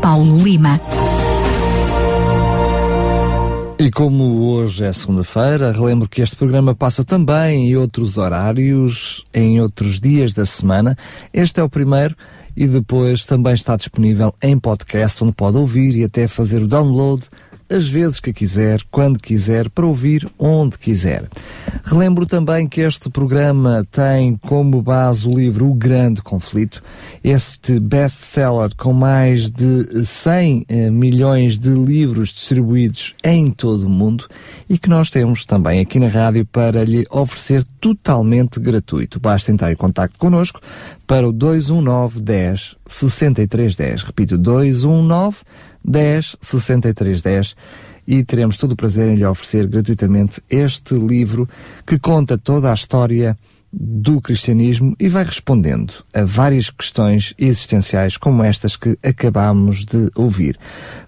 Paulo Lima. E como hoje é segunda-feira, relembro que este programa passa também em outros horários, em outros dias da semana. Este é o primeiro e depois também está disponível em podcast, onde pode ouvir e até fazer o download as vezes que quiser, quando quiser, para ouvir onde quiser. Relembro também que este programa tem como base o livro O Grande Conflito, este best-seller com mais de 100 eh, milhões de livros distribuídos em todo o mundo e que nós temos também aqui na rádio para lhe oferecer totalmente gratuito. Basta entrar em contato connosco para o 219 10 63 10. Repito, 219 10 63 10 e teremos todo o prazer em lhe oferecer gratuitamente este livro que conta toda a história do cristianismo e vai respondendo a várias questões existenciais como estas que acabamos de ouvir.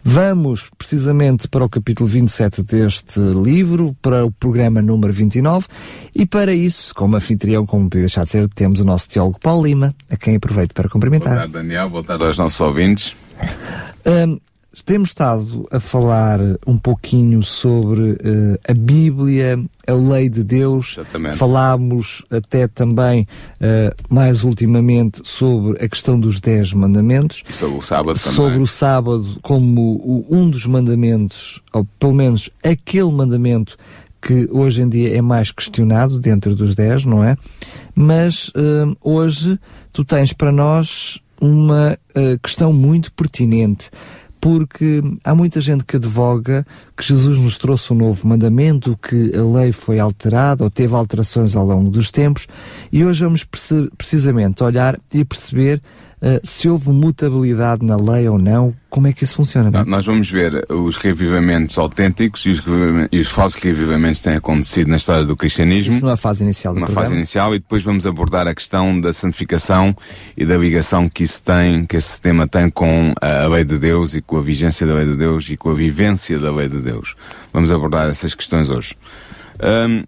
Vamos precisamente para o capítulo 27 deste livro, para o programa número 29, e para isso, como anfitrião, como podia deixar de ser, temos o nosso teólogo Paulo Lima, a quem aproveito para cumprimentar. Boa tarde, Daniel. Boa tarde aos nossos ouvintes. Um, temos estado a falar um pouquinho sobre uh, a Bíblia, a lei de Deus. Exatamente. Falámos até também, uh, mais ultimamente, sobre a questão dos Dez Mandamentos. E sobre o sábado também. Sobre o sábado como o, um dos mandamentos, ou pelo menos aquele mandamento que hoje em dia é mais questionado dentro dos Dez, não é? Mas uh, hoje tu tens para nós uma questão muito pertinente porque há muita gente que advoga que Jesus nos trouxe um novo mandamento, que a lei foi alterada ou teve alterações ao longo dos tempos, e hoje vamos precisamente olhar e perceber se houve mutabilidade na lei ou não, como é que isso funciona? Não, nós vamos ver os revivamentos autênticos e os, e os falsos revivamentos que têm acontecido na história do cristianismo. Isso numa fase inicial do programa. fase inicial e depois vamos abordar a questão da santificação e da ligação que isso tem, que esse tema tem com a lei de Deus e com a vigência da lei de Deus e com a vivência da lei de Deus. Vamos abordar essas questões hoje. Um,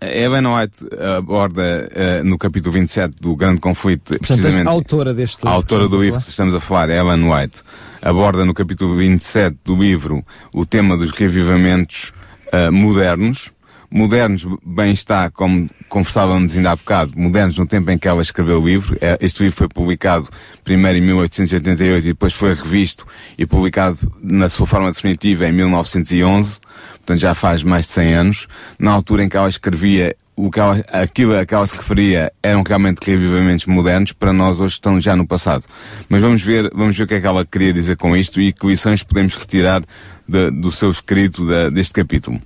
Ellen White aborda uh, no capítulo 27 do Grande Conflito, Portanto, precisamente. a autora deste livro. A autora do livro que estamos a falar, Ellen White, aborda no capítulo 27 do livro o tema dos revivamentos uh, modernos. Modernos, bem está, como conversávamos ainda há bocado, modernos no tempo em que ela escreveu o livro. Este livro foi publicado primeiro em 1888 e depois foi revisto e publicado na sua forma definitiva em 1911. Portanto, já faz mais de 100 anos. Na altura em que ela escrevia, o que ela, aquilo a que ela se referia eram realmente revivamentos modernos, para nós hoje estão já no passado. Mas vamos ver, vamos ver o que é que ela queria dizer com isto e que lições podemos retirar de, do seu escrito de, deste capítulo.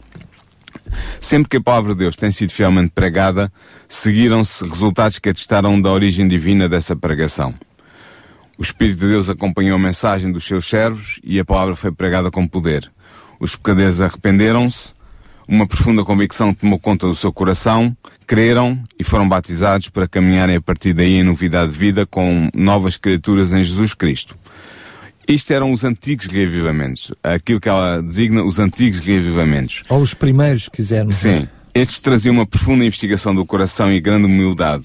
Sempre que a palavra de Deus tem sido fielmente pregada, seguiram-se resultados que atestaram da origem divina dessa pregação. O Espírito de Deus acompanhou a mensagem dos seus servos e a palavra foi pregada com poder. Os pecadores arrependeram-se, uma profunda convicção tomou conta do seu coração, creram e foram batizados para caminharem a partir daí em novidade de vida com novas criaturas em Jesus Cristo. Isto eram os antigos reavivamentos. Aquilo que ela designa os antigos reavivamentos. Ou os primeiros, quisermos. Sim. Estes traziam uma profunda investigação do coração e grande humildade.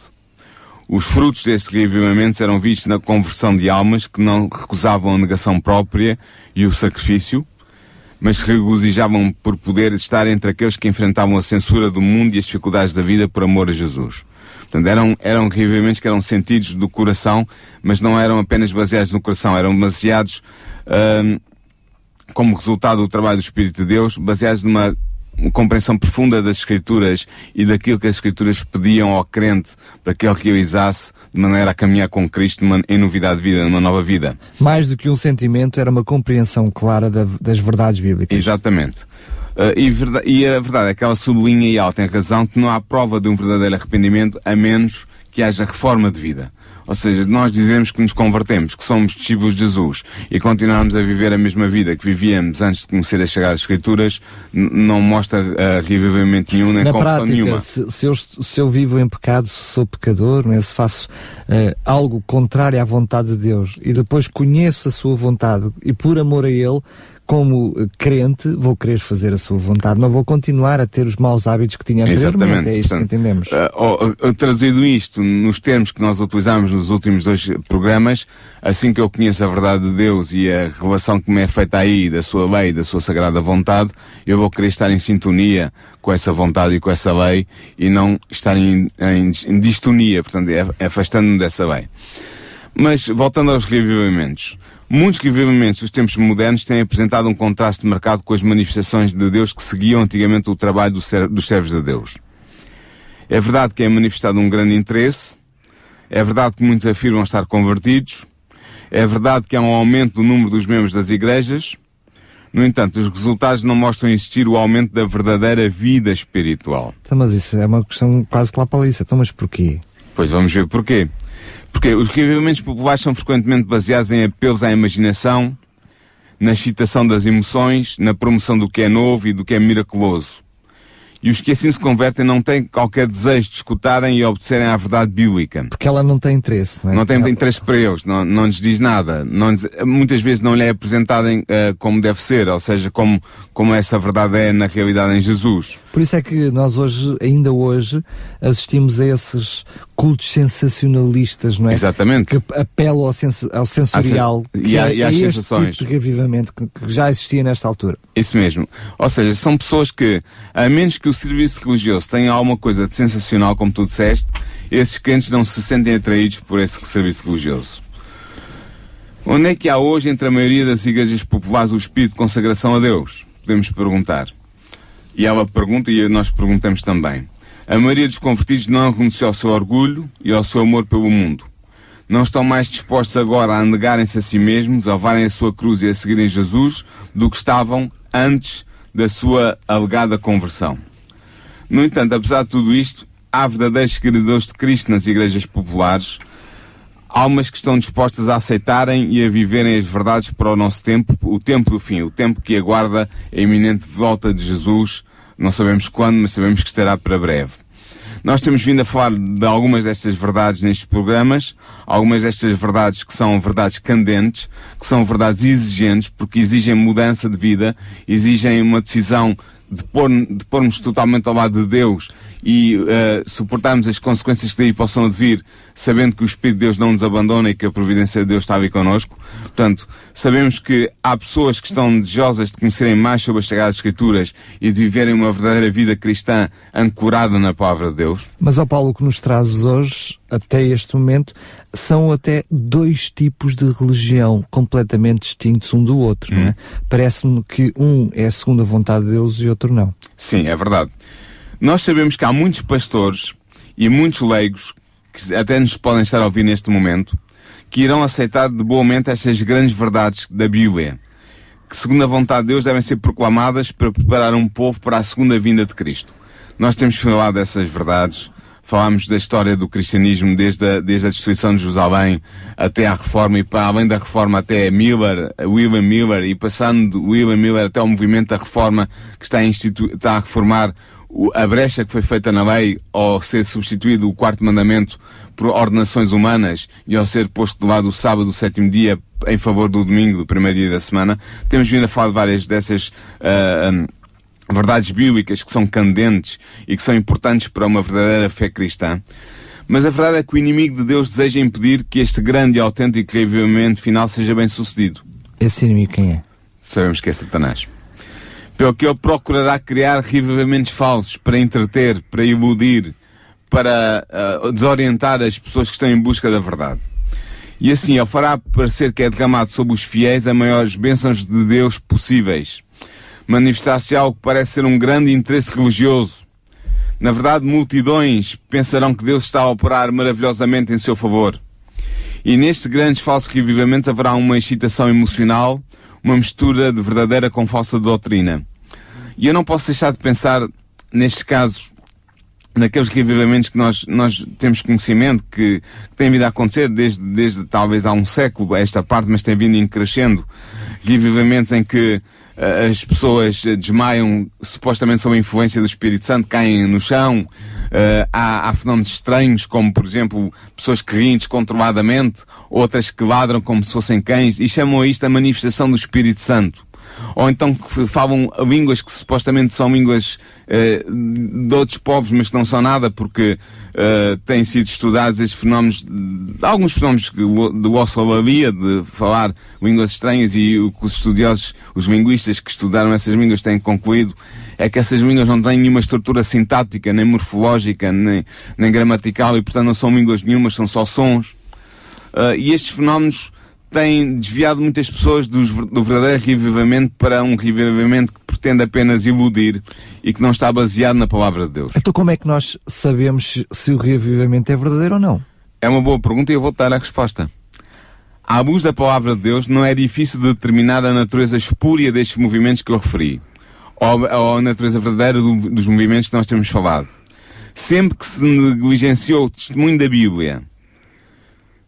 Os frutos destes reavivamentos eram vistos na conversão de almas que não recusavam a negação própria e o sacrifício, mas se regozijavam por poder estar entre aqueles que enfrentavam a censura do mundo e as dificuldades da vida por amor a Jesus. Portanto, eram, eram reavimentos que eram sentidos do coração, mas não eram apenas baseados no coração, eram baseados, hum, como resultado do trabalho do Espírito de Deus, baseados numa compreensão profunda das Escrituras e daquilo que as Escrituras pediam ao crente para que ele realizasse de maneira a caminhar com Cristo em novidade de vida, numa nova vida. Mais do que um sentimento, era uma compreensão clara da, das verdades bíblicas. Exatamente. Uh, e, verdade, e, a verdade é que ela sublinha e ela tem razão que não há prova de um verdadeiro arrependimento a menos que haja reforma de vida. ou seja, nós dizemos que nos convertemos, que somos discípulos de Jesus e continuarmos a viver a mesma vida que vivíamos antes de conhecer as Sagradas Escrituras, não mostra uh, revivimento nenhum nem Na confissão prática, nenhuma. Se, se, eu, se eu vivo em pecado, se sou pecador, não é? se faço uh, algo contrário à vontade de Deus e depois conheço a sua vontade e por amor a Ele, como crente, vou querer fazer a sua vontade, não vou continuar a ter os maus hábitos que tinha anteriormente. Exatamente. É isto Portanto, que entendemos. Uh, uh, trazido isto nos termos que nós utilizamos nos últimos dois programas, assim que eu conheço a verdade de Deus e a revelação que me é feita aí da sua lei, da sua sagrada vontade, eu vou querer estar em sintonia com essa vontade e com essa lei e não estar em, em, em distonia, portanto, é, afastando-me dessa lei. Mas, voltando aos revivamentos, Muitos revivamentos dos tempos modernos têm apresentado um contraste marcado com as manifestações de Deus que seguiam antigamente o trabalho dos servos de Deus. É verdade que é manifestado um grande interesse, é verdade que muitos afirmam estar convertidos, é verdade que há um aumento do número dos membros das igrejas, no entanto, os resultados não mostram existir o aumento da verdadeira vida espiritual. Então, mas isso é uma questão quase que lá para isso. Então, mas porquê? Pois vamos ver porquê. Porque os revivamentos populares são frequentemente baseados em apelos à imaginação, na excitação das emoções, na promoção do que é novo e do que é miraculoso. E os que assim se convertem não têm qualquer desejo de escutarem e obedecerem à verdade bíblica. Porque ela não tem interesse, não é? Não tem interesse para eles, não, não lhes diz nada. Não lhes, muitas vezes não lhe é apresentada uh, como deve ser, ou seja, como, como essa verdade é na realidade em Jesus. Por isso é que nós hoje, ainda hoje, assistimos a esses cultos sensacionalistas, não é? Exatamente. Que apelam ao, ao sensorial e, a, é, e às é sensações. Tipo de que, que já existia nesta altura. Isso mesmo. Ou seja, são pessoas que, a menos que o serviço religioso tenha alguma coisa de sensacional, como tu disseste, esses crentes não se sentem atraídos por esse serviço religioso. Onde é que há hoje entre a maioria das igrejas populares o espírito de consagração a Deus? Podemos perguntar. E ela pergunta e nós perguntamos também. A maioria dos convertidos não renunciou ao seu orgulho e ao seu amor pelo mundo. Não estão mais dispostos agora a negarem-se a si mesmos, a levarem a sua cruz e a seguirem Jesus do que estavam antes da sua alegada conversão. No entanto, apesar de tudo isto, há verdadeiros seguidores de Cristo nas igrejas populares, almas que estão dispostas a aceitarem e a viverem as verdades para o nosso tempo, o tempo do fim, o tempo que aguarda a iminente volta de Jesus. Não sabemos quando, mas sabemos que estará para breve. Nós temos vindo a falar de algumas destas verdades nestes programas, algumas destas verdades que são verdades candentes, que são verdades exigentes, porque exigem mudança de vida, exigem uma decisão de, pôr, de pormos totalmente ao lado de Deus e uh, suportarmos as consequências que daí possam advir, sabendo que o Espírito de Deus não nos abandona e que a providência de Deus está ali connosco. Portanto, sabemos que há pessoas que estão desejosas de conhecerem mais sobre as Sagradas Escrituras e de viverem uma verdadeira vida cristã ancorada na Palavra de Deus. Mas, ó Paulo, o que nos trazes hoje, até este momento, são até dois tipos de religião completamente distintos um do outro, hum. não é? Parece-me que um é a vontade de Deus e outro não. Sim, é verdade. Nós sabemos que há muitos pastores e muitos leigos que até nos podem estar a ouvir neste momento que irão aceitar de boa mente estas grandes verdades da Bíblia, que segundo a vontade de Deus devem ser proclamadas para preparar um povo para a segunda vinda de Cristo. Nós temos falado dessas verdades, falámos da história do cristianismo desde a, desde a destruição de Jerusalém até à reforma e para além da reforma até Miller, William Miller e passando William Miller até o movimento da reforma que está a, está a reformar a brecha que foi feita na lei ao ser substituído o quarto mandamento por ordenações humanas e ao ser posto de lado o sábado, o sétimo dia, em favor do domingo, do primeiro dia da semana, temos vindo a falar de várias dessas uh, um, verdades bíblicas que são candentes e que são importantes para uma verdadeira fé cristã. Mas a verdade é que o inimigo de Deus deseja impedir que este grande e autêntico revivimento final seja bem sucedido. Esse inimigo quem é? Sabemos que é Satanás pelo que ele procurará criar revivamentos falsos para entreter, para iludir, para uh, desorientar as pessoas que estão em busca da verdade. E assim ele fará parecer que é derramado sobre os fiéis a maiores bênçãos de Deus possíveis. Manifestar-se algo que parece ser um grande interesse religioso. Na verdade, multidões pensarão que Deus está a operar maravilhosamente em seu favor. E nestes grandes falsos revivamentos haverá uma excitação emocional, uma mistura de verdadeira com falsa doutrina. E eu não posso deixar de pensar nestes casos naqueles revivamentos que nós, nós temos conhecimento que, que têm vindo a acontecer desde, desde talvez há um século esta parte, mas tem vindo em crescendo. Revivamentos em que as pessoas desmaiam supostamente sob a influência do Espírito Santo, caem no chão. Uh, há, há fenómenos estranhos, como por exemplo pessoas que riem descontroladamente, outras que ladram como se fossem cães, e chamam isto a manifestação do Espírito Santo ou então que falam línguas que supostamente são línguas uh, de outros povos, mas que não são nada, porque uh, têm sido estudados esses fenómenos, alguns fenómenos de glossolalia, de falar línguas estranhas, e o que os estudiosos, os linguistas que estudaram essas línguas têm concluído é que essas línguas não têm nenhuma estrutura sintática, nem morfológica, nem, nem gramatical, e portanto não são línguas nenhumas, são só sons. Uh, e estes fenómenos tem desviado muitas pessoas do, do verdadeiro revivamento para um revivamento que pretende apenas iludir e que não está baseado na palavra de Deus. Então como é que nós sabemos se o revivamento é verdadeiro ou não? É uma boa pergunta e eu vou dar a resposta. À luz da palavra de Deus, não é difícil de determinar a natureza espúria destes movimentos que eu referi, ou, ou a natureza verdadeira do, dos movimentos que nós temos falado. Sempre que se negligenciou o testemunho da Bíblia,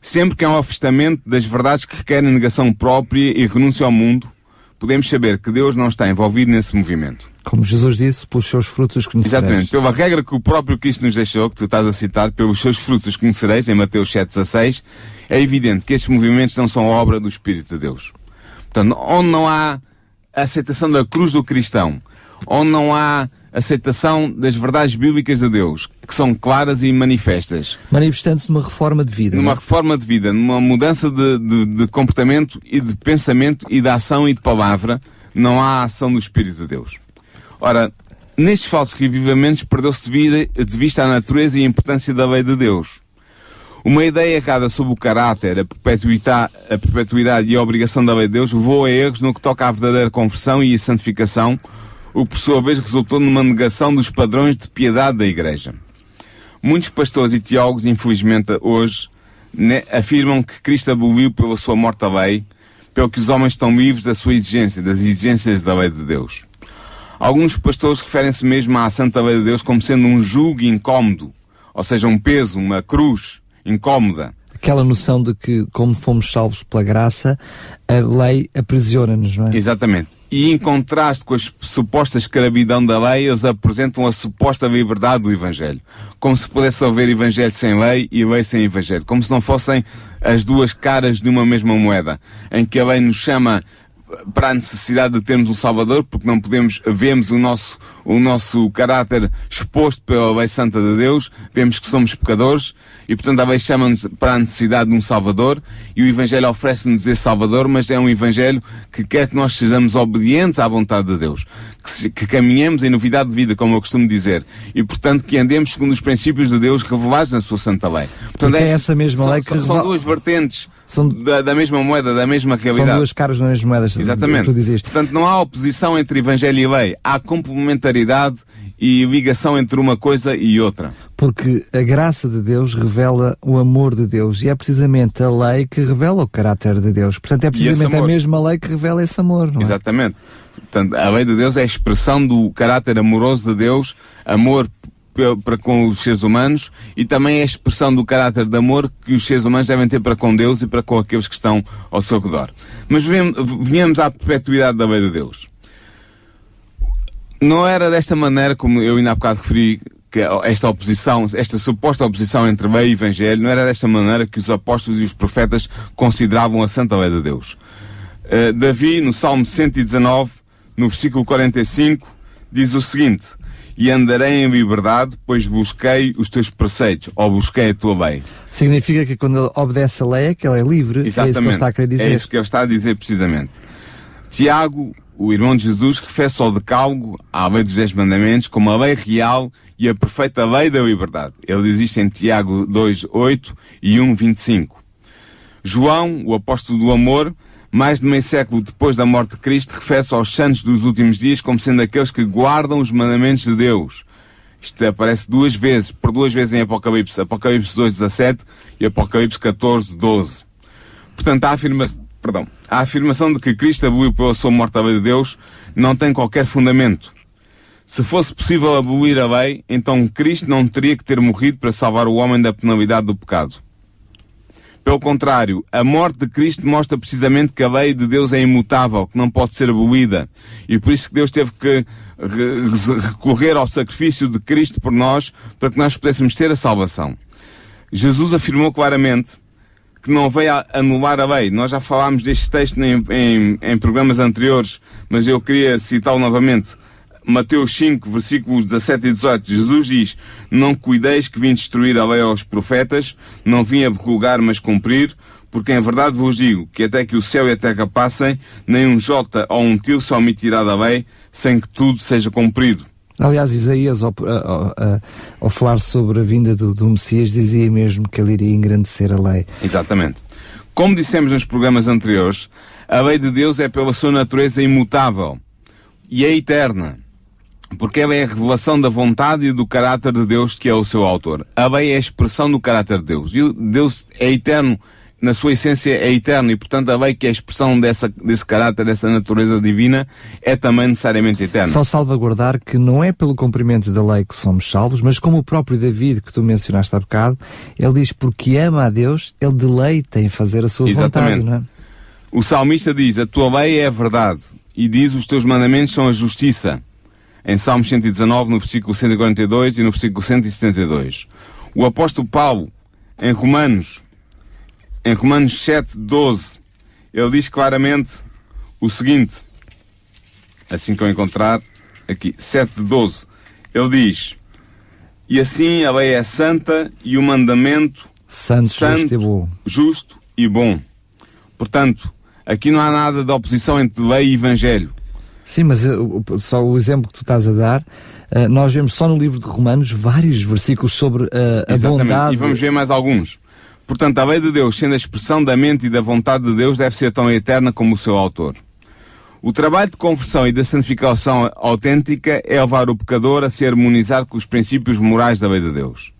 Sempre que há um afastamento das verdades que requerem negação própria e renúncia ao mundo, podemos saber que Deus não está envolvido nesse movimento. Como Jesus disse, pelos seus frutos os conhecereis. Exatamente. Pela regra que o próprio Cristo nos deixou, que tu estás a citar, pelos seus frutos os conhecereis, em Mateus 7,16, é evidente que estes movimentos não são obra do Espírito de Deus. Portanto, onde não há aceitação da cruz do cristão, onde não há aceitação das verdades bíblicas de Deus, que são claras e manifestas. Manifestando-se numa reforma de vida. Numa é? reforma de vida, numa mudança de, de, de, comportamento e de pensamento e de ação e de palavra, não há ação do Espírito de Deus. Ora, nestes falsos revivamentos perdeu-se de, de vista a natureza e a importância da lei de Deus. Uma ideia errada sobre o caráter, a perpetuidade, a perpetuidade e a obrigação da lei de Deus levou a erros no que toca à verdadeira conversão e a santificação, o que por sua vez resultou numa negação dos padrões de piedade da Igreja. Muitos pastores e teólogos, infelizmente hoje, né, afirmam que Cristo aboliu pela sua morte a lei, pelo que os homens estão livres da sua exigência, das exigências da lei de Deus. Alguns pastores referem-se mesmo à Santa Lei de Deus como sendo um jugo incómodo, ou seja, um peso, uma cruz incómoda, aquela noção de que, como fomos salvos pela graça, a lei aprisiona-nos, não é? Exatamente. E em contraste com a suposta escravidão da lei, eles apresentam a suposta liberdade do Evangelho. Como se pudesse haver Evangelho sem lei e lei sem Evangelho. Como se não fossem as duas caras de uma mesma moeda. Em que a lei nos chama para a necessidade de termos um Salvador, porque não podemos, vemos o nosso, o nosso caráter exposto pela lei santa de Deus, vemos que somos pecadores, e portanto a lei chama-nos para a necessidade de um Salvador, e o Evangelho oferece-nos esse Salvador, mas é um Evangelho que quer que nós sejamos obedientes à vontade de Deus, que, que caminhemos em novidade de vida, como eu costumo dizer, e portanto que andemos segundo os princípios de Deus revelados na sua santa lei. Portanto, é essa mesma são, lei que... São, duas vertentes são, da, da, mesma moeda, da mesma realidade. São duas caras nas mesma moeda. Exatamente. Portanto, não há oposição entre Evangelho e lei. Há complementaridade e ligação entre uma coisa e outra. Porque a graça de Deus revela o amor de Deus e é precisamente a lei que revela o caráter de Deus. Portanto, é precisamente a mesma lei que revela esse amor. Não é? Exatamente. Portanto, a lei de Deus é a expressão do caráter amoroso de Deus, amor para com os seres humanos e também é a expressão do caráter de amor que os seres humanos devem ter para com Deus e para com aqueles que estão ao seu redor. Mas venhamos à perpetuidade da lei de Deus. Não era desta maneira, como eu ainda há bocado referi, que esta oposição, esta suposta oposição entre lei e evangelho, não era desta maneira que os apóstolos e os profetas consideravam a santa lei de Deus. Uh, Davi, no Salmo 119, no versículo 45, diz o seguinte: E andarei em liberdade, pois busquei os teus preceitos, ou busquei a tua lei. Significa que quando ele obedece a lei é que ele é livre. Exatamente. É isso que ele está a querer dizer. É isso que ele está a dizer precisamente. Tiago o irmão de Jesus refere-se ao decálogo, à lei dos dez mandamentos, como a lei real e a perfeita lei da liberdade. Ele diz em Tiago 2, 8 e 1, 25. João, o apóstolo do amor, mais de meio século depois da morte de Cristo, refere-se aos santos dos últimos dias como sendo aqueles que guardam os mandamentos de Deus. Isto aparece duas vezes, por duas vezes em Apocalipse. Apocalipse 2, 17 e Apocalipse 14, 12. Portanto, a afirmação perdão, a afirmação de que Cristo aboliu pela sua morte a lei de Deus não tem qualquer fundamento. Se fosse possível abolir a lei, então Cristo não teria que ter morrido para salvar o homem da penalidade do pecado. Pelo contrário, a morte de Cristo mostra precisamente que a lei de Deus é imutável, que não pode ser abolida. E por isso que Deus teve que recorrer ao sacrifício de Cristo por nós, para que nós pudéssemos ter a salvação. Jesus afirmou claramente que não veio a anular a lei. Nós já falámos deste texto em, em, em programas anteriores, mas eu queria citá-lo novamente. Mateus 5, versículos 17 e 18, Jesus diz, Não cuideis que vim destruir a lei aos profetas, não vim abrogar, mas cumprir, porque em verdade vos digo que até que o céu e a terra passem, nem um jota ou um tio se omitirá da lei, sem que tudo seja cumprido. Aliás, Isaías, ao, ao, ao falar sobre a vinda do, do, Messias, dizia mesmo que ele iria engrandecer a lei. Exatamente. Como dissemos nos programas anteriores, a lei de Deus é pela sua natureza imutável e é eterna, porque ela é a revelação da vontade e do caráter de Deus que é o seu autor. A lei é a expressão do caráter de Deus. E Deus é eterno na sua essência é eterno e, portanto, a lei que é a expressão dessa, desse caráter, dessa natureza divina, é também necessariamente eterna. Só salvaguardar que não é pelo cumprimento da lei que somos salvos, mas como o próprio David, que tu mencionaste há bocado, ele diz, porque ama a Deus, ele deleita em fazer a sua Exatamente. vontade, é? O salmista diz, a tua lei é a verdade, e diz, os teus mandamentos são a justiça. Em Salmos 119, no versículo 142 e no versículo 172. O apóstolo Paulo, em Romanos, em Romanos 7, 12, ele diz claramente o seguinte, assim que eu encontrar aqui, 7, 12, ele diz, e assim a lei é santa e o mandamento santo, santo justo, e bom. justo e bom. Portanto, aqui não há nada de oposição entre lei e evangelho. Sim, mas uh, só o exemplo que tu estás a dar, uh, nós vemos só no livro de Romanos vários versículos sobre uh, a Exatamente. bondade. E vamos ver mais alguns. Portanto, a lei de Deus, sendo a expressão da mente e da vontade de Deus, deve ser tão eterna como o seu autor. O trabalho de conversão e da santificação autêntica é levar o pecador a se harmonizar com os princípios morais da lei de Deus.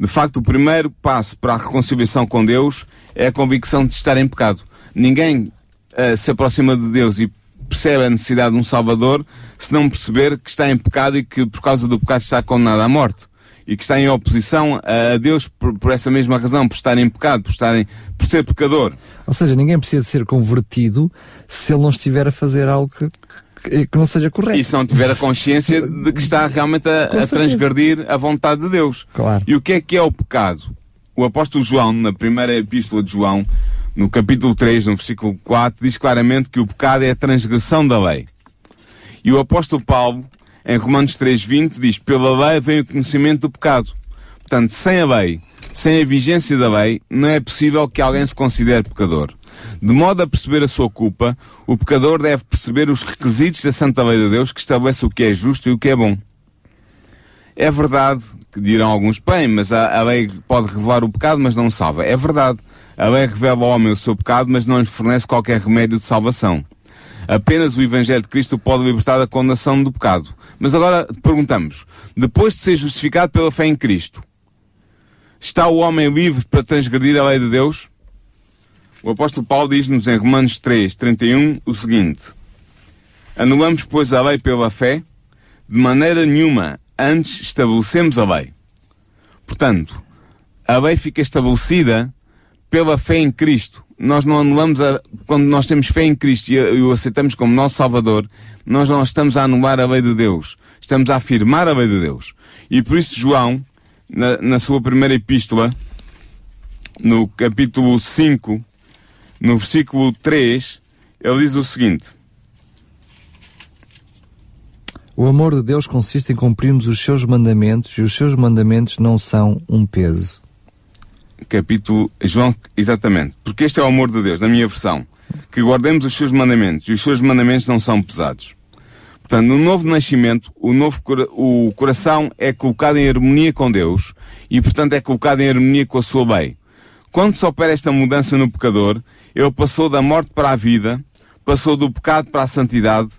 De facto, o primeiro passo para a reconciliação com Deus é a convicção de estar em pecado. Ninguém uh, se aproxima de Deus e percebe a necessidade de um Salvador se não perceber que está em pecado e que por causa do pecado está condenado à morte e que está em oposição a Deus por, por, essa mesma razão, por estar em pecado, por, estar em, por ser pecador. Ou seja, ninguém precisa de ser convertido se ele não estiver a fazer algo que, que não seja correto. E se não tiver a consciência de que está realmente a, a transgredir a vontade de Deus. Claro. E o que é que é o pecado? O apóstolo João, na primeira epístola de João, no capítulo 3, no versículo 4, diz claramente que o pecado é a transgressão da lei. E o apóstolo Paulo, em Romanos 3.20 diz, pela lei vem o conhecimento do pecado. Portanto, sem a lei, sem a vigência da lei, não é possível que alguém se considere pecador. De modo a perceber a sua culpa, o pecador deve perceber os requisitos da Santa Lei de Deus que estabelece o que é justo e o que é bom. É verdade que dirão alguns, bem, mas a, a lei pode revelar o pecado, mas não salva. É verdade. A lei revela ao homem o seu pecado, mas não lhe fornece qualquer remédio de salvação. Apenas o Evangelho de Cristo pode libertar da condenação do pecado. Mas agora perguntamos, depois de ser justificado pela fé em Cristo, está o homem livre para transgredir a lei de Deus? O apóstolo Paulo diz-nos em Romanos 3, 31 o seguinte: Anulamos, pois, a lei pela fé? De maneira nenhuma, antes estabelecemos a lei. Portanto, a lei fica estabelecida pela fé em Cristo. Nós não anulamos a, quando nós temos fé em Cristo e o aceitamos como nosso Salvador, nós não estamos a anular a lei de Deus, estamos a afirmar a lei de Deus. E por isso João, na, na sua primeira epístola, no capítulo 5, no versículo 3, ele diz o seguinte: O amor de Deus consiste em cumprirmos os seus mandamentos e os seus mandamentos não são um peso capítulo João, exatamente, porque este é o amor de Deus, na minha versão, que guardemos os seus mandamentos, e os seus mandamentos não são pesados. Portanto, no novo nascimento, o, novo, o coração é colocado em harmonia com Deus, e portanto é colocado em harmonia com a sua lei. Quando se opera esta mudança no pecador, ele passou da morte para a vida, passou do pecado para a santidade,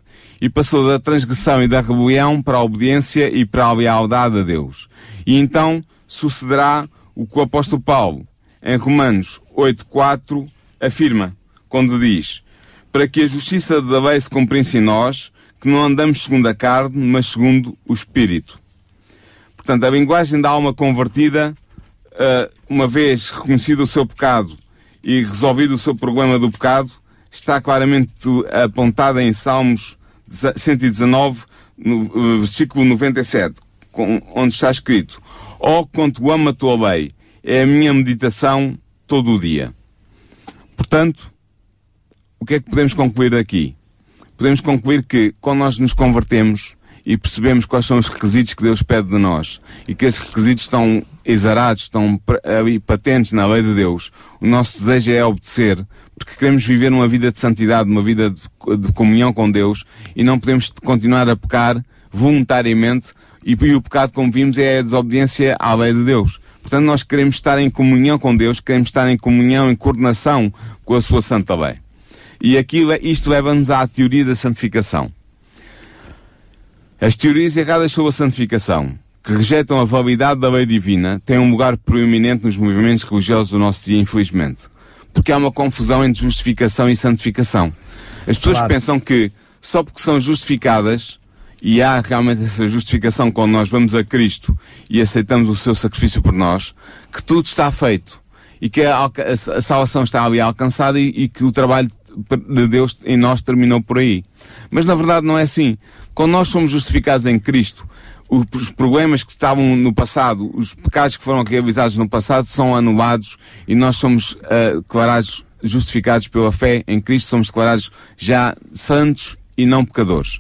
e passou da transgressão e da rebelião para a obediência e para a lealdade a Deus. E então sucederá o que o apóstolo Paulo, em Romanos 8.4, afirma, quando diz, para que a justiça da lei se cumprisse em nós, que não andamos segundo a carne, mas segundo o Espírito. Portanto, a linguagem da alma convertida, uh, uma vez reconhecido o seu pecado e resolvido o seu problema do pecado, está claramente apontada em Salmos 119, no versículo 97, onde está escrito: Ó oh, quanto amo a tua lei, é a minha meditação todo o dia. Portanto, o que é que podemos concluir aqui? Podemos concluir que quando nós nos convertemos e percebemos quais são os requisitos que Deus pede de nós e que esses requisitos estão exarados, estão ali patentes na lei de Deus, o nosso desejo é obedecer, porque queremos viver uma vida de santidade, uma vida de, de comunhão com Deus e não podemos continuar a pecar voluntariamente e, e o pecado, como vimos, é a desobediência à lei de Deus. Portanto, nós queremos estar em comunhão com Deus, queremos estar em comunhão, em coordenação com a sua santa lei. E aqui, isto leva-nos à teoria da santificação. As teorias erradas sobre a santificação, que rejeitam a validade da lei divina, têm um lugar proeminente nos movimentos religiosos do nosso dia, infelizmente. Porque há uma confusão entre justificação e santificação. As pessoas claro. pensam que só porque são justificadas, e há realmente essa justificação quando nós vamos a Cristo e aceitamos o seu sacrifício por nós, que tudo está feito e que a, a, salvação está ali alcançada e, e, que o trabalho de Deus em nós terminou por aí. Mas na verdade não é assim. Quando nós somos justificados em Cristo, os problemas que estavam no passado, os pecados que foram realizados no passado são anulados e nós somos uh, declarados justificados pela fé em Cristo, somos declarados já santos e não pecadores.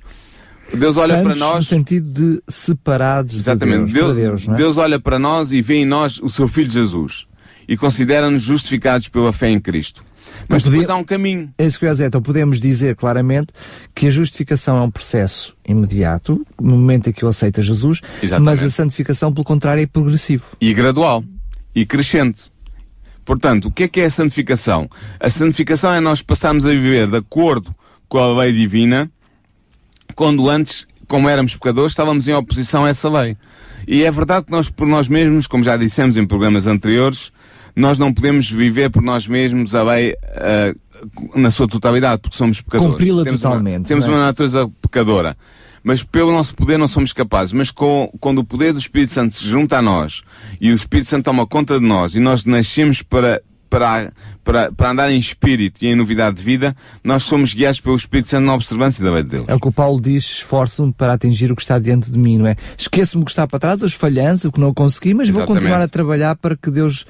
Deus olha Santos para nós. No sentido de separados Exatamente. de Deus. Deus, Deus, é? Deus olha para nós e vê em nós o seu Filho Jesus. E considera-nos justificados pela fé em Cristo. Mas então, depois há um caminho. É isso que eu ia dizer. Então podemos dizer claramente que a justificação é um processo imediato, no momento em que eu aceito Jesus, Exatamente. mas a santificação, pelo contrário, é progressivo. E gradual. E crescente. Portanto, o que é que é a santificação? A santificação é nós passarmos a viver de acordo com a lei divina quando antes, como éramos pecadores, estávamos em oposição a essa lei. E é verdade que nós, por nós mesmos, como já dissemos em programas anteriores, nós não podemos viver por nós mesmos a lei uh, na sua totalidade, porque somos pecadores. Cumpri-la totalmente. Uma, temos é? uma natureza pecadora. Mas pelo nosso poder não somos capazes. Mas com, quando o poder do Espírito Santo se junta a nós e o Espírito Santo toma conta de nós e nós nascemos para, para, para, para andar em espírito e em novidade de vida, nós somos guiados pelo Espírito Santo na observância da lei de Deus. É o que o Paulo diz, esforço-me para atingir o que está diante de mim, não é? Esqueço-me o que está para trás, os falhanços, o que não consegui, mas Exatamente. vou continuar a trabalhar para que Deus,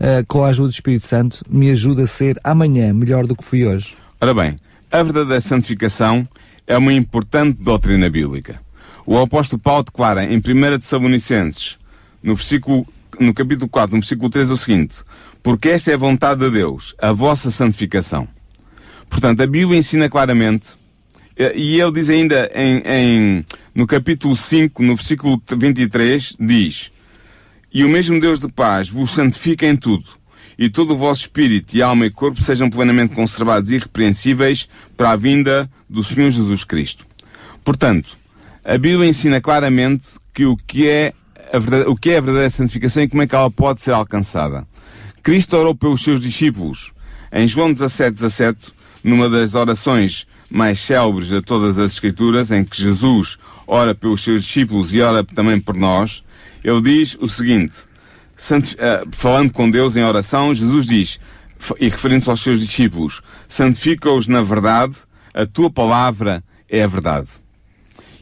uh, com a ajuda do Espírito Santo, me ajude a ser amanhã melhor do que fui hoje. Ora bem, a verdadeira santificação é uma importante doutrina bíblica. O apóstolo Paulo declara em 1 Tessalonicenses, no versículo no capítulo 4, no versículo 3, o seguinte: porque esta é a vontade de Deus, a vossa santificação. Portanto, a Bíblia ensina claramente, e ele diz ainda em, em, no capítulo 5, no versículo 23, diz, E o mesmo Deus de paz vos santifica em tudo, e todo o vosso espírito e alma e corpo sejam plenamente conservados e irrepreensíveis para a vinda do Senhor Jesus Cristo. Portanto, a Bíblia ensina claramente que o que é a, verdade, o que é a verdadeira santificação e como é que ela pode ser alcançada. Cristo orou pelos seus discípulos. Em João 17, 17, numa das orações mais célebres de todas as Escrituras, em que Jesus ora pelos seus discípulos e ora também por nós, ele diz o seguinte, eh, falando com Deus em oração, Jesus diz, e referindo-se aos seus discípulos, santifica-os na verdade, a tua palavra é a verdade.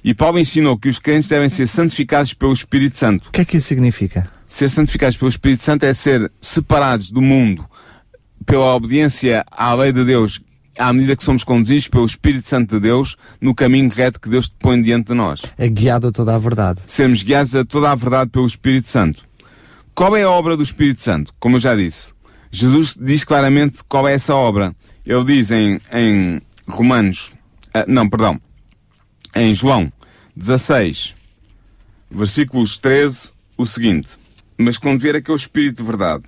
E Paulo ensinou que os crentes devem ser santificados pelo Espírito Santo. O que é que isso significa? Ser santificados pelo Espírito Santo é ser separados do mundo pela obediência à lei de Deus à medida que somos conduzidos pelo Espírito Santo de Deus no caminho reto que Deus põe diante de nós. É guiado a toda a verdade. Sermos guiados a toda a verdade pelo Espírito Santo. Qual é a obra do Espírito Santo? Como eu já disse, Jesus diz claramente qual é essa obra. Ele diz em, em Romanos, uh, não, perdão, em João 16, versículos 13, o seguinte. Mas quando vier aquele Espírito de verdade,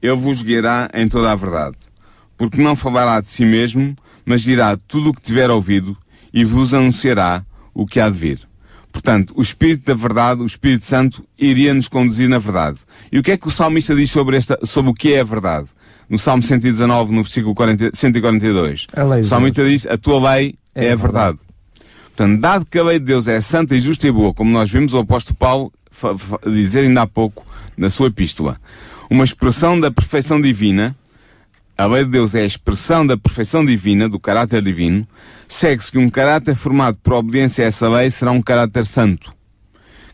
ele vos guiará em toda a verdade. Porque não falará de si mesmo, mas dirá tudo o que tiver ouvido e vos anunciará o que há de vir. Portanto, o Espírito da Verdade, o Espírito Santo, iria nos conduzir na verdade. E o que é que o salmista diz sobre, esta, sobre o que é a verdade? No Salmo 119, no versículo 40, 142. o salmista diz, a tua lei é, é a verdade. verdade. Portanto, dado que a lei de Deus é santa e justa e boa, como nós vimos o apóstolo Paulo dizer ainda há pouco na sua epístola, uma expressão da perfeição divina, a lei de Deus é a expressão da perfeição divina, do caráter divino, segue-se que um caráter formado por obediência a essa lei será um caráter santo.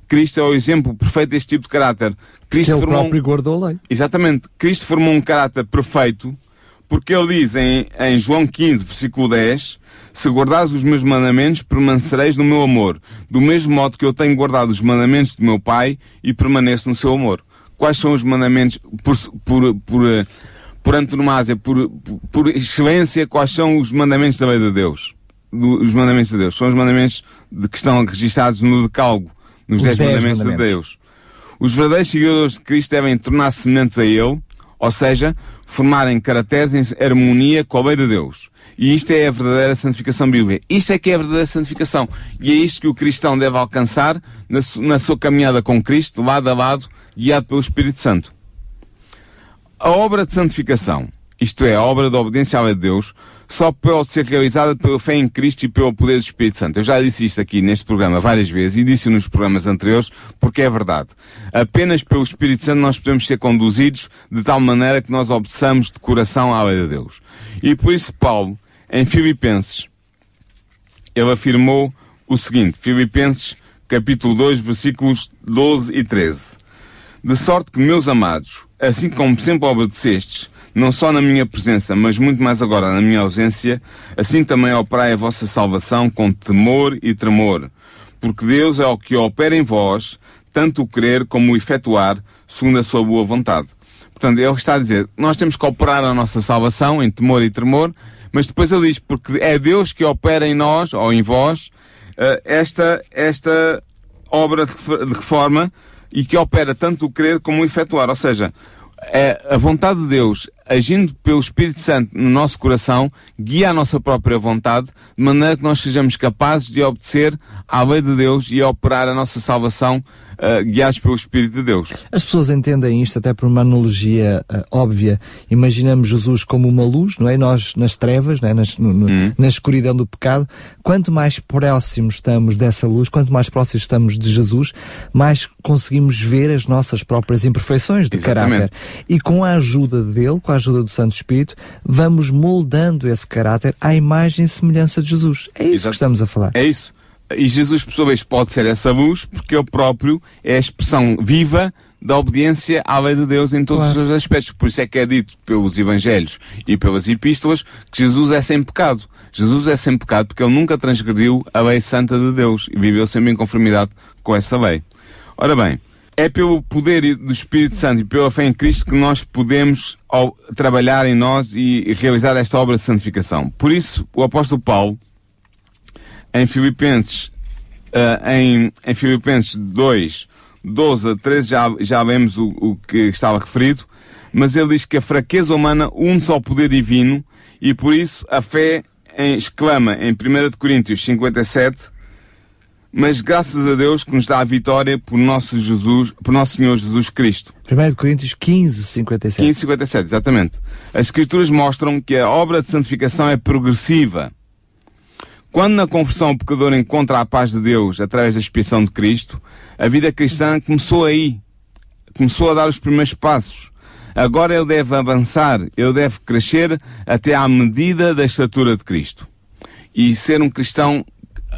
Cristo é o exemplo perfeito deste tipo de caráter. Cristo que é o próprio guardou a lei. Exatamente. Cristo formou um caráter perfeito, porque ele diz em, em João 15, versículo 10, se guardares os meus mandamentos, permanecereis no meu amor, do mesmo modo que eu tenho guardado os mandamentos de meu Pai e permaneço no seu amor. Quais são os mandamentos, por, por, por, eh, por antonomásia, por, por excelência, quais são os mandamentos da lei de Deus? Do, os mandamentos de Deus. São os mandamentos de, que estão registrados no decalgo, nos Os dez mandamentos, mandamentos. de Deus. Os verdadeiros seguidores de Cristo devem tornar-se semelhantes a Ele, ou seja, formarem caracteres em harmonia com a lei de Deus. E isto é a verdadeira santificação bíblica. Isto é que é a verdadeira santificação. E é isto que o cristão deve alcançar na, na sua caminhada com Cristo, lado a lado, guiado pelo Espírito Santo. A obra de santificação, isto é, a obra da obediência de Deus, só pode ser realizada pela fé em Cristo e pelo poder do Espírito Santo. Eu já disse isto aqui neste programa várias vezes e disse nos programas anteriores porque é verdade. Apenas pelo Espírito Santo nós podemos ser conduzidos de tal maneira que nós obedeçamos de coração à lei de Deus. E por isso Paulo, em Filipenses, ele afirmou o seguinte, Filipenses capítulo 2, versículos 12 e 13. De sorte que, meus amados, assim como sempre obedecestes, não só na minha presença, mas muito mais agora na minha ausência, assim também operai a vossa salvação com temor e tremor. Porque Deus é o que opera em vós, tanto o querer como o efetuar, segundo a sua boa vontade. Portanto, ele está a dizer, nós temos que operar a nossa salvação em temor e tremor, mas depois ele diz, porque é Deus que opera em nós, ou em vós, eh, esta, esta obra de reforma e que opera tanto o querer como o efetuar. Ou seja, é a vontade de Deus agindo pelo Espírito Santo no nosso coração guia a nossa própria vontade de maneira que nós sejamos capazes de obedecer à lei de Deus e a operar a nossa salvação eh, guiados pelo Espírito de Deus. As pessoas entendem isto até por uma analogia ah, óbvia. Imaginamos Jesus como uma luz, não é? Nós nas trevas, não é? Nas- no- Hum. na escuridão do pecado. Quanto mais próximos estamos dessa luz, quanto mais próximos estamos de Jesus, mais conseguimos ver as nossas próprias imperfeições de Exatamente. caráter. E com a ajuda dele, com a ajuda do Santo Espírito, vamos moldando esse caráter à imagem e semelhança de Jesus. É isso Exato. que estamos a falar. É isso. E Jesus, por sua vez, pode ser essa luz, porque ele próprio é a expressão viva da obediência à lei de Deus em todos Claro. os seus aspectos. Por isso é que é dito pelos Evangelhos e pelas Epístolas que Jesus é sem pecado. Jesus é sem pecado porque ele nunca transgrediu a lei santa de Deus e viveu sempre em conformidade com essa lei. Ora bem, é pelo poder do Espírito Santo e pela fé em Cristo que nós podemos trabalhar em nós e realizar esta obra de santificação. Por isso, o apóstolo Paulo, em Filipenses, ah, em, em Filipenses 2, 12 a 13, já, já lemos o, o que estava referido, mas ele diz que a fraqueza humana une-se ao poder divino e por isso a fé em- exclama em 1 de Coríntios 57, mas graças a Deus que nos dá a vitória por nosso Jesus, por nosso Senhor Jesus Cristo. 1 Coríntios 15, 57. 1557, exatamente. As Escrituras mostram que a obra de santificação é progressiva. Quando na conversão o pecador encontra a paz de Deus através da expiação de Cristo, a vida cristã começou aí. Começou a dar os primeiros passos. Agora ele deve avançar, ele deve crescer até à medida da estatura de Cristo. E ser um cristão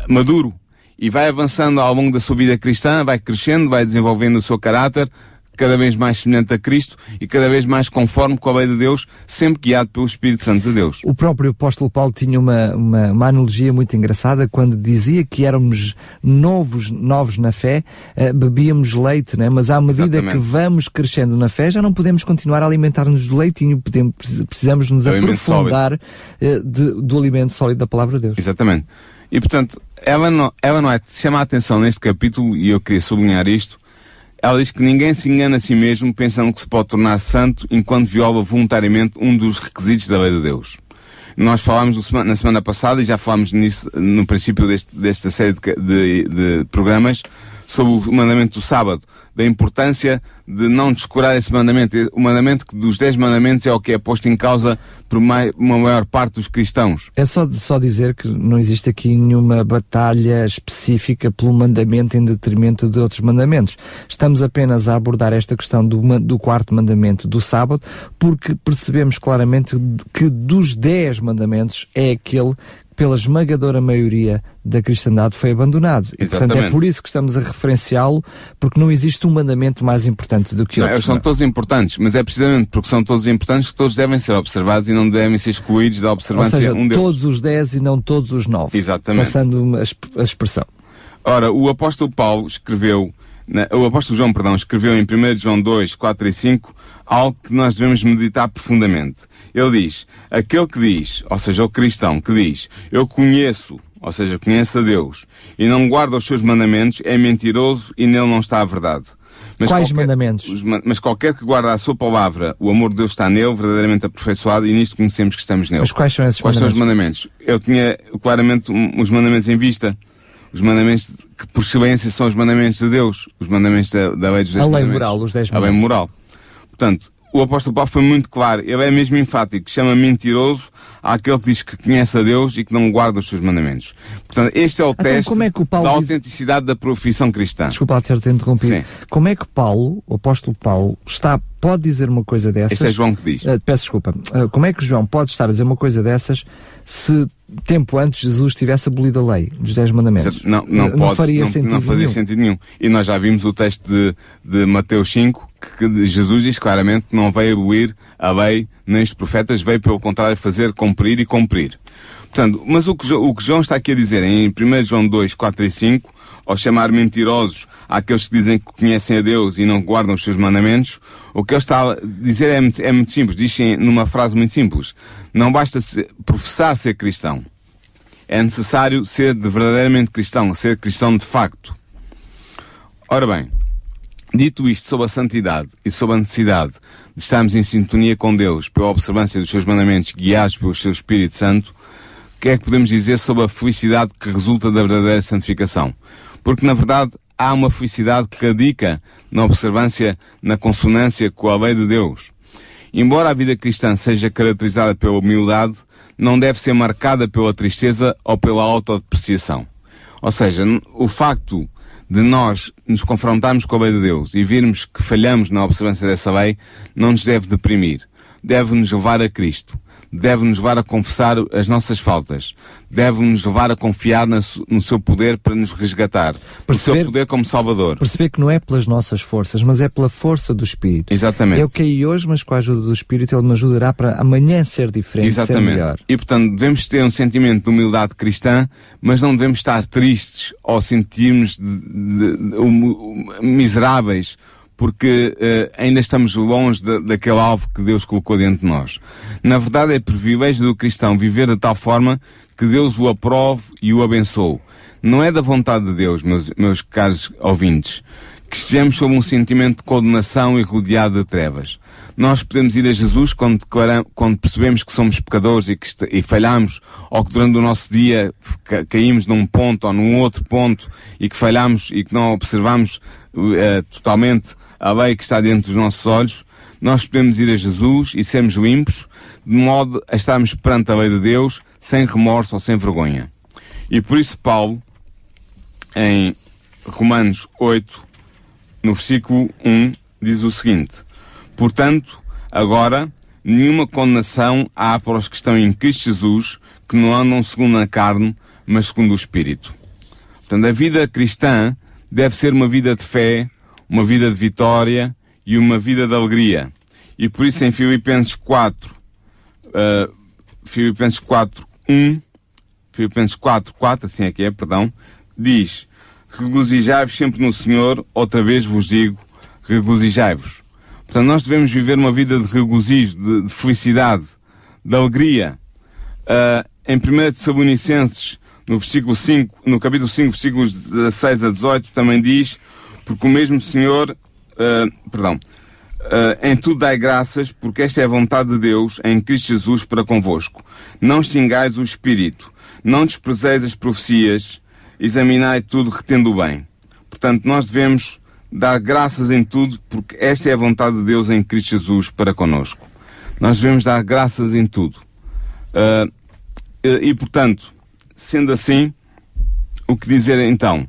maduro. E vai avançando ao longo da sua vida cristã, vai crescendo, vai desenvolvendo o seu caráter, cada vez mais semelhante a Cristo e cada vez mais conforme com a lei de Deus, sempre guiado pelo Espírito Santo de Deus. O próprio apóstolo Paulo tinha uma, uma, uma analogia muito engraçada quando dizia que éramos novos, novos na fé, eh, bebíamos leite, né? mas à medida Exatamente. que vamos crescendo na fé, já não podemos continuar a alimentar-nos de leitinho, podemos, precisamos nos Do alimento aprofundar eh, de- do alimento sólido da palavra de Deus. Exatamente. E portanto, ela não, ela não é, chama a atenção neste capítulo, e eu queria sublinhar isto, ela diz que ninguém se engana a si mesmo pensando que se pode tornar santo enquanto viola voluntariamente um dos requisitos da lei de Deus. Nós falámos na semana passada e já falámos nisso no princípio deste- desta série de, de- de programas sobre o mandamento do sábado, da importância de não descurar esse mandamento. O mandamento dos dez mandamentos é o que é posto em causa por uma maior parte dos cristãos. É só, só dizer que não existe aqui nenhuma batalha específica pelo mandamento em detrimento de outros mandamentos. Estamos apenas a abordar esta questão do, do quarto mandamento do sábado, porque percebemos claramente que dos dez mandamentos é aquele pela esmagadora maioria da cristandade foi abandonado. E, portanto, é por isso que estamos a referenciá-lo, porque não existe um mandamento mais importante do que outro. Eles são não. todos importantes, mas é precisamente porque são todos importantes que todos devem ser observados e não devem ser excluídos da observância Ou seja, um deles. todos os dez e não todos os nove. Exatamente. Passando a expressão. Ora, o apóstolo Paulo escreveu, o apóstolo João, perdão, escreveu em 1 João 2, 4 e 5, algo que nós devemos meditar profundamente. Ele diz, aquele que diz, ou seja, o cristão que diz, eu conheço, ou seja, conhece a Deus, e não guarda os seus mandamentos, é mentiroso e nele não está a verdade. Mas Quais qualquer, mandamentos? Os, mas qualquer que guarda a sua palavra, o amor de Deus está nele, verdadeiramente aperfeiçoado, e nisto conhecemos que estamos nele. Mas quais são esses quais mandamentos? são os mandamentos? Eu tinha claramente os mandamentos em vista. Os mandamentos que, por excelência, são os mandamentos de Deus. Os mandamentos da, da lei dos dez A lei moral, os dez mandamentos. A lei moral. Portanto, o apóstolo Paulo foi muito claro, ele é mesmo enfático, chama mentiroso àquele que diz que conhece a Deus e que não guarda os seus mandamentos. Portanto, este é o então, teste é da diz... autenticidade da profissão cristã. Desculpa ter-te interrompido. Sim. Como é que Paulo, o apóstolo Paulo, está, pode dizer uma coisa dessas? Este é João que diz. Uh, peço desculpa. Uh, como é que João pode estar a dizer uma coisa dessas se tempo antes Jesus tivesse abolido a lei dos Dez Mandamentos. Não, não, não pode, faria não, sentido não fazia nenhum. sentido nenhum. E nós já vimos o texto de, de Mateus 5, que, que Jesus diz claramente que não veio abolir a lei nem os profetas, veio pelo contrário fazer cumprir e cumprir. Portanto, mas o que, o que João está aqui a dizer em 1 João 2, 4 e 5, ao chamar mentirosos àqueles que dizem que conhecem a Deus e não guardam os seus mandamentos, o que ele está a dizer é muito, é muito simples, diz numa frase muito simples. Não basta se, professar ser cristão. É necessário ser de verdadeiramente cristão, ser cristão de facto. Ora bem, dito isto sobre a santidade e sobre a necessidade de estarmos em sintonia com Deus pela observância dos seus mandamentos guiados pelo seu Espírito Santo, que é que podemos dizer sobre a felicidade que resulta da verdadeira santificação? Porque, na verdade, há uma felicidade que radica na observância, na consonância com a lei de Deus. Embora a vida cristã seja caracterizada pela humildade, não deve ser marcada pela tristeza ou pela autodepreciação. Ou seja, o facto de nós nos confrontarmos com a lei de Deus e virmos que falhamos na observância dessa lei não nos deve deprimir. Deve nos levar a Cristo deve-nos levar a confessar as nossas faltas, deve-nos levar a confiar no seu poder para nos resgatar, perceber, no seu poder como Salvador. Perceber que não é pelas nossas forças, mas é pela força do Espírito. Exatamente. Eu caí hoje, mas com a ajuda do Espírito Ele me ajudará para amanhã ser diferente, Exatamente. ser melhor. E portanto devemos ter um sentimento de humildade cristã, mas não devemos estar tristes ou sentirmos miseráveis porque uh, ainda estamos longe de, daquele alvo que Deus colocou dentro de nós. Na verdade, é privilégio do cristão viver de tal forma que Deus o aprove e o abençoe. Não é da vontade de Deus, meus, meus caros ouvintes, que estejamos sob um sentimento de condenação e rodeado de trevas. Nós podemos ir a Jesus quando, quando percebemos que somos pecadores e que e falhamos, ou que durante o nosso dia ca caímos num ponto ou num outro ponto e que falhamos e que não observamos uh, totalmente a lei que está dentro dos nossos olhos, nós podemos ir a Jesus e sermos limpos, de modo a estarmos perante a lei de Deus, sem remorso ou sem vergonha. E por isso Paulo, em Romanos 8, no versículo 1, diz o seguinte, Portanto, agora, nenhuma condenação há para os que estão em Cristo Jesus, que não andam segundo a carne, mas segundo o Espírito. Portanto, a vida cristã deve ser uma vida de fé, uma vida de vitória e uma vida de alegria. E por isso em Filipenses 4, uh, Filipenses 4, 1, Filipenses 4, 4, assim é que é, perdão, diz, regozijai-vos sempre no Senhor, outra vez vos digo, regozijai-vos. Portanto, nós devemos viver uma vida de regozijo, de, de felicidade, de alegria. Uh, em 1 Tessalonicenses, no versículo 5, no capítulo 5, versículos 16 a 18, também diz, porque o mesmo Senhor, uh, perdão, uh, em tudo dai graças, porque esta é a vontade de Deus em Cristo Jesus para convosco. Não xingais o Espírito, não desprezeis as profecias, examinai tudo retendo o bem. Portanto, nós devemos dar graças em tudo, porque esta é a vontade de Deus em Cristo Jesus para conosco. Nós devemos dar graças em tudo. Uh, e, portanto, sendo assim, o que dizer então?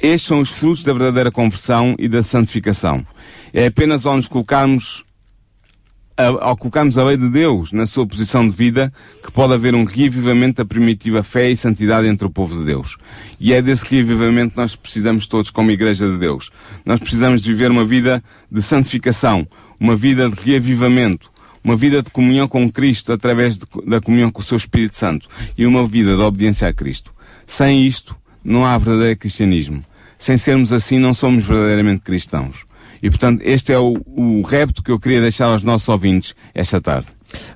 Estes são os frutos da verdadeira conversão e da santificação. É apenas ao nos colocarmos ao colocarmos a lei de Deus na sua posição de vida, que pode haver um reavivamento da primitiva fé e santidade entre o povo de Deus. E é desse reavivamento que nós precisamos todos como Igreja de Deus. Nós precisamos de viver uma vida de santificação, uma vida de reavivamento, uma vida de comunhão com Cristo através de, da comunhão com o seu Espírito Santo e uma vida de obediência a Cristo. Sem isto, não há verdadeiro cristianismo. Sem sermos assim, não somos verdadeiramente cristãos. E, portanto, este é o, o repto que eu queria deixar aos nossos ouvintes esta tarde.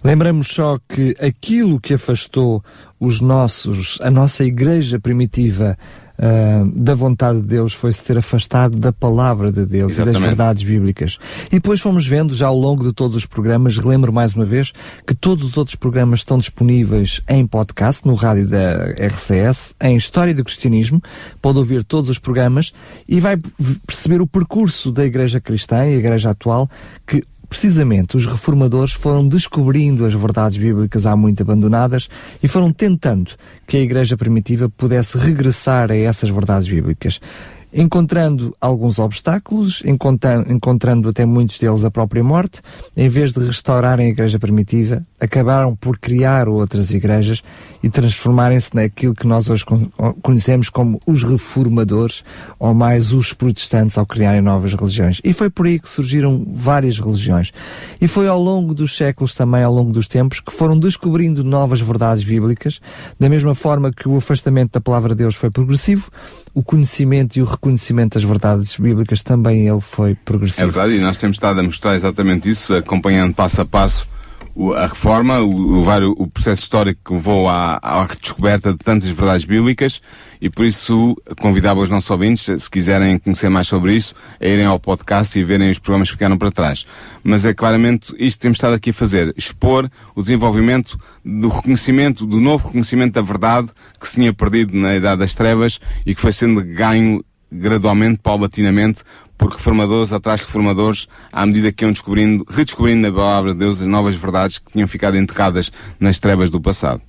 Lembramos só que aquilo que afastou os nossos, a nossa igreja primitiva uh, da vontade de Deus foi-se ter afastado da palavra de Deus Exatamente. e das verdades bíblicas. E depois fomos vendo já ao longo de todos os programas, relembro mais uma vez, que todos os outros programas estão disponíveis em podcast, no rádio da RCS, em História do Cristianismo, pode ouvir todos os programas e vai perceber o percurso da Igreja Cristã e a Igreja atual, que precisamente os reformadores foram descobrindo as verdades bíblicas há muito abandonadas e foram tentando que a Igreja primitiva pudesse regressar a essas verdades bíblicas encontrando alguns obstáculos, encontrando, até muitos deles a própria morte, em vez de restaurarem a igreja primitiva, acabaram por criar outras igrejas e transformarem-se naquilo que nós hoje conhecemos como os reformadores, ou mais os protestantes ao criarem novas religiões. E foi por aí que surgiram várias religiões. E foi ao longo dos séculos também, ao longo dos tempos, que foram descobrindo novas verdades bíblicas, da mesma forma que o afastamento da palavra de Deus foi progressivo, o conhecimento e o reconhecimento das verdades bíblicas também ele foi progressivo. É verdade, e nós temos estado a mostrar exatamente isso, acompanhando passo a passo a reforma, o, o, o processo histórico que levou à, à redescoberta de tantas verdades bíblicas e por isso convidava os nossos ouvintes, se quiserem conhecer mais sobre isso, a irem ao podcast e verem os programas que ficaram para trás. Mas é claramente isto que temos estado aqui a fazer, expor o desenvolvimento do reconhecimento, do novo reconhecimento da verdade que se tinha perdido na Idade das Trevas e que foi sendo ganho gradualmente, paulatinamente, por reformadores atrás de reformadores, à medida que iam descobrindo, redescobrindo na palavra de Deus as novas verdades que tinham ficado enterradas nas trevas do passado.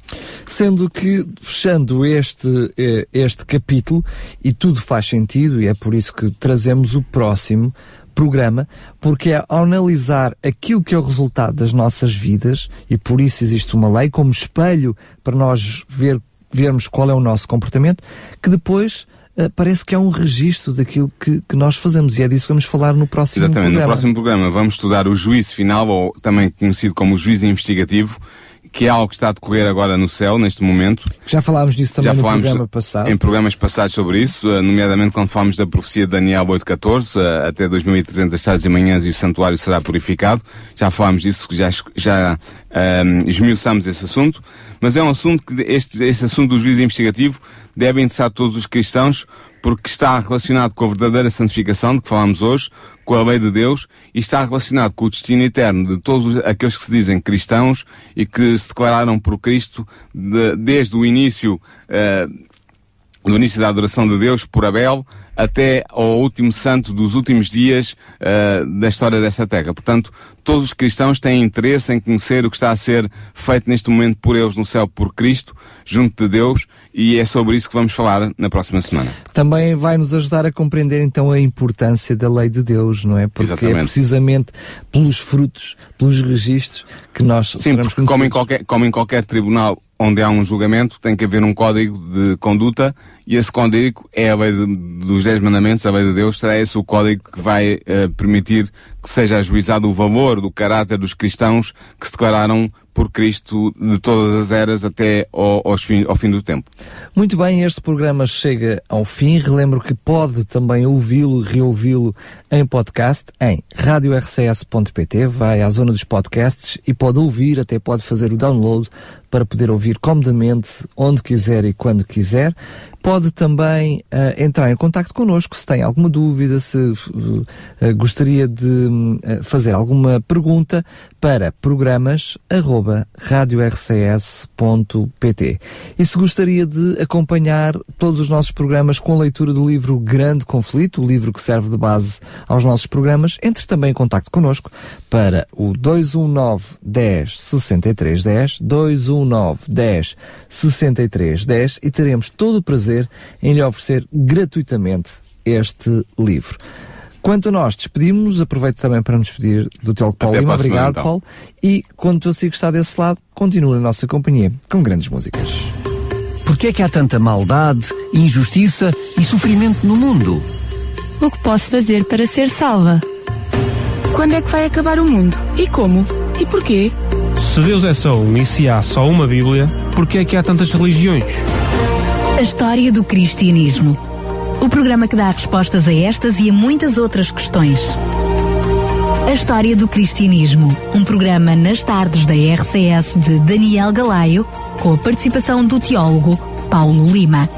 Sendo que, fechando este, eh, este capítulo, e tudo faz sentido, e é por isso que trazemos o próximo programa, porque é ao analisar aquilo que é o resultado das nossas vidas, e por isso existe uma lei como espelho para nós ver, vermos qual é o nosso comportamento, que depois parece que é um registro daquilo que, que, nós fazemos e é disso que vamos falar no próximo Exatamente, programa. no próximo programa vamos estudar o juízo final, ou também conhecido como o juízo investigativo, que é algo que está a decorrer agora no céu, neste momento. Já falámos disso também Já no programa passado. Em programas passados sobre isso, eh, nomeadamente quando falámos da profecia de Daniel 8.14, eh, até 2300 tardes e manhãs e o santuário será purificado. Já falámos disso, já, já um, esmiuçamos esse assunto. Mas é um assunto que, este, este assunto do juízo investigativo deve interessar todos os cristãos, porque está relacionado com a verdadeira santificação de que falamos hoje, com a lei de Deus, e está relacionado com o destino eterno de todos aqueles que se dizem cristãos e que se declararam por Cristo de, desde o início, uh, do início da adoração de Deus por Abel, até ao último santo dos últimos dias uh, da história desta terra. Portanto, todos os cristãos têm interesse em conhecer o que está a ser feito neste momento por eles no céu por Cristo, junto de Deus, e é sobre isso que vamos falar na próxima semana. Também vai nos ajudar a compreender então a importância da lei de Deus, não é? Porque é Exatamente. é precisamente pelos frutos, pelos registros que nós Sim, porque como em, qualquer, como em qualquer tribunal onde há um julgamento, tem que haver um código de conduta e esse código é a lei de, dos Dez Mandamentos, a lei de Deus, será esse o código que vai uh, permitir que seja ajuizado o valor do caráter dos cristãos que se declararam por Cristo de todas as eras até ao, ao, fim, ao fim do tempo. Muito bem, este programa chega ao fim. Relembro que pode também ouvi-lo, reouvi-lo em podcast em radiorcs.pt, vai à zona dos podcasts e pode ouvir, até pode fazer o download para poder ouvir comodamente, onde quiser e quando quiser. Pode também uh, entrar em contato connosco se tem alguma dúvida, se uh, gostaria de uh, fazer alguma pergunta para programas arroba radiorcs.pt. E se gostaria de acompanhar todos os nossos programas com leitura do livro Grande Conflito, o livro que serve de base aos nossos programas, entre também em contato connosco para o 219 10 63 10, 219 10 63 10 e teremos todo o prazer em lhe oferecer gratuitamente este livro. Quanto a nós despedimos-nos, aproveito também para nos despedir do Telco Paulo Lima. Obrigado, então. Paulo. E quanto a si que está desse lado, continua na nossa companhia com grandes músicas. Porquê é que há tanta maldade, injustiça e sofrimento no mundo? O que posso fazer para ser salva? Quando é que vai acabar o mundo? E como? E porquê? Se Deus é só um e se há só uma Bíblia, porquê é que há tantas religiões? A história do cristianismo. O programa que dá respostas a estas e a muitas outras questões. A história do cristianismo. Um programa nas tardes da RCS de Daniel Galaio, com a participação do teólogo Paulo Lima.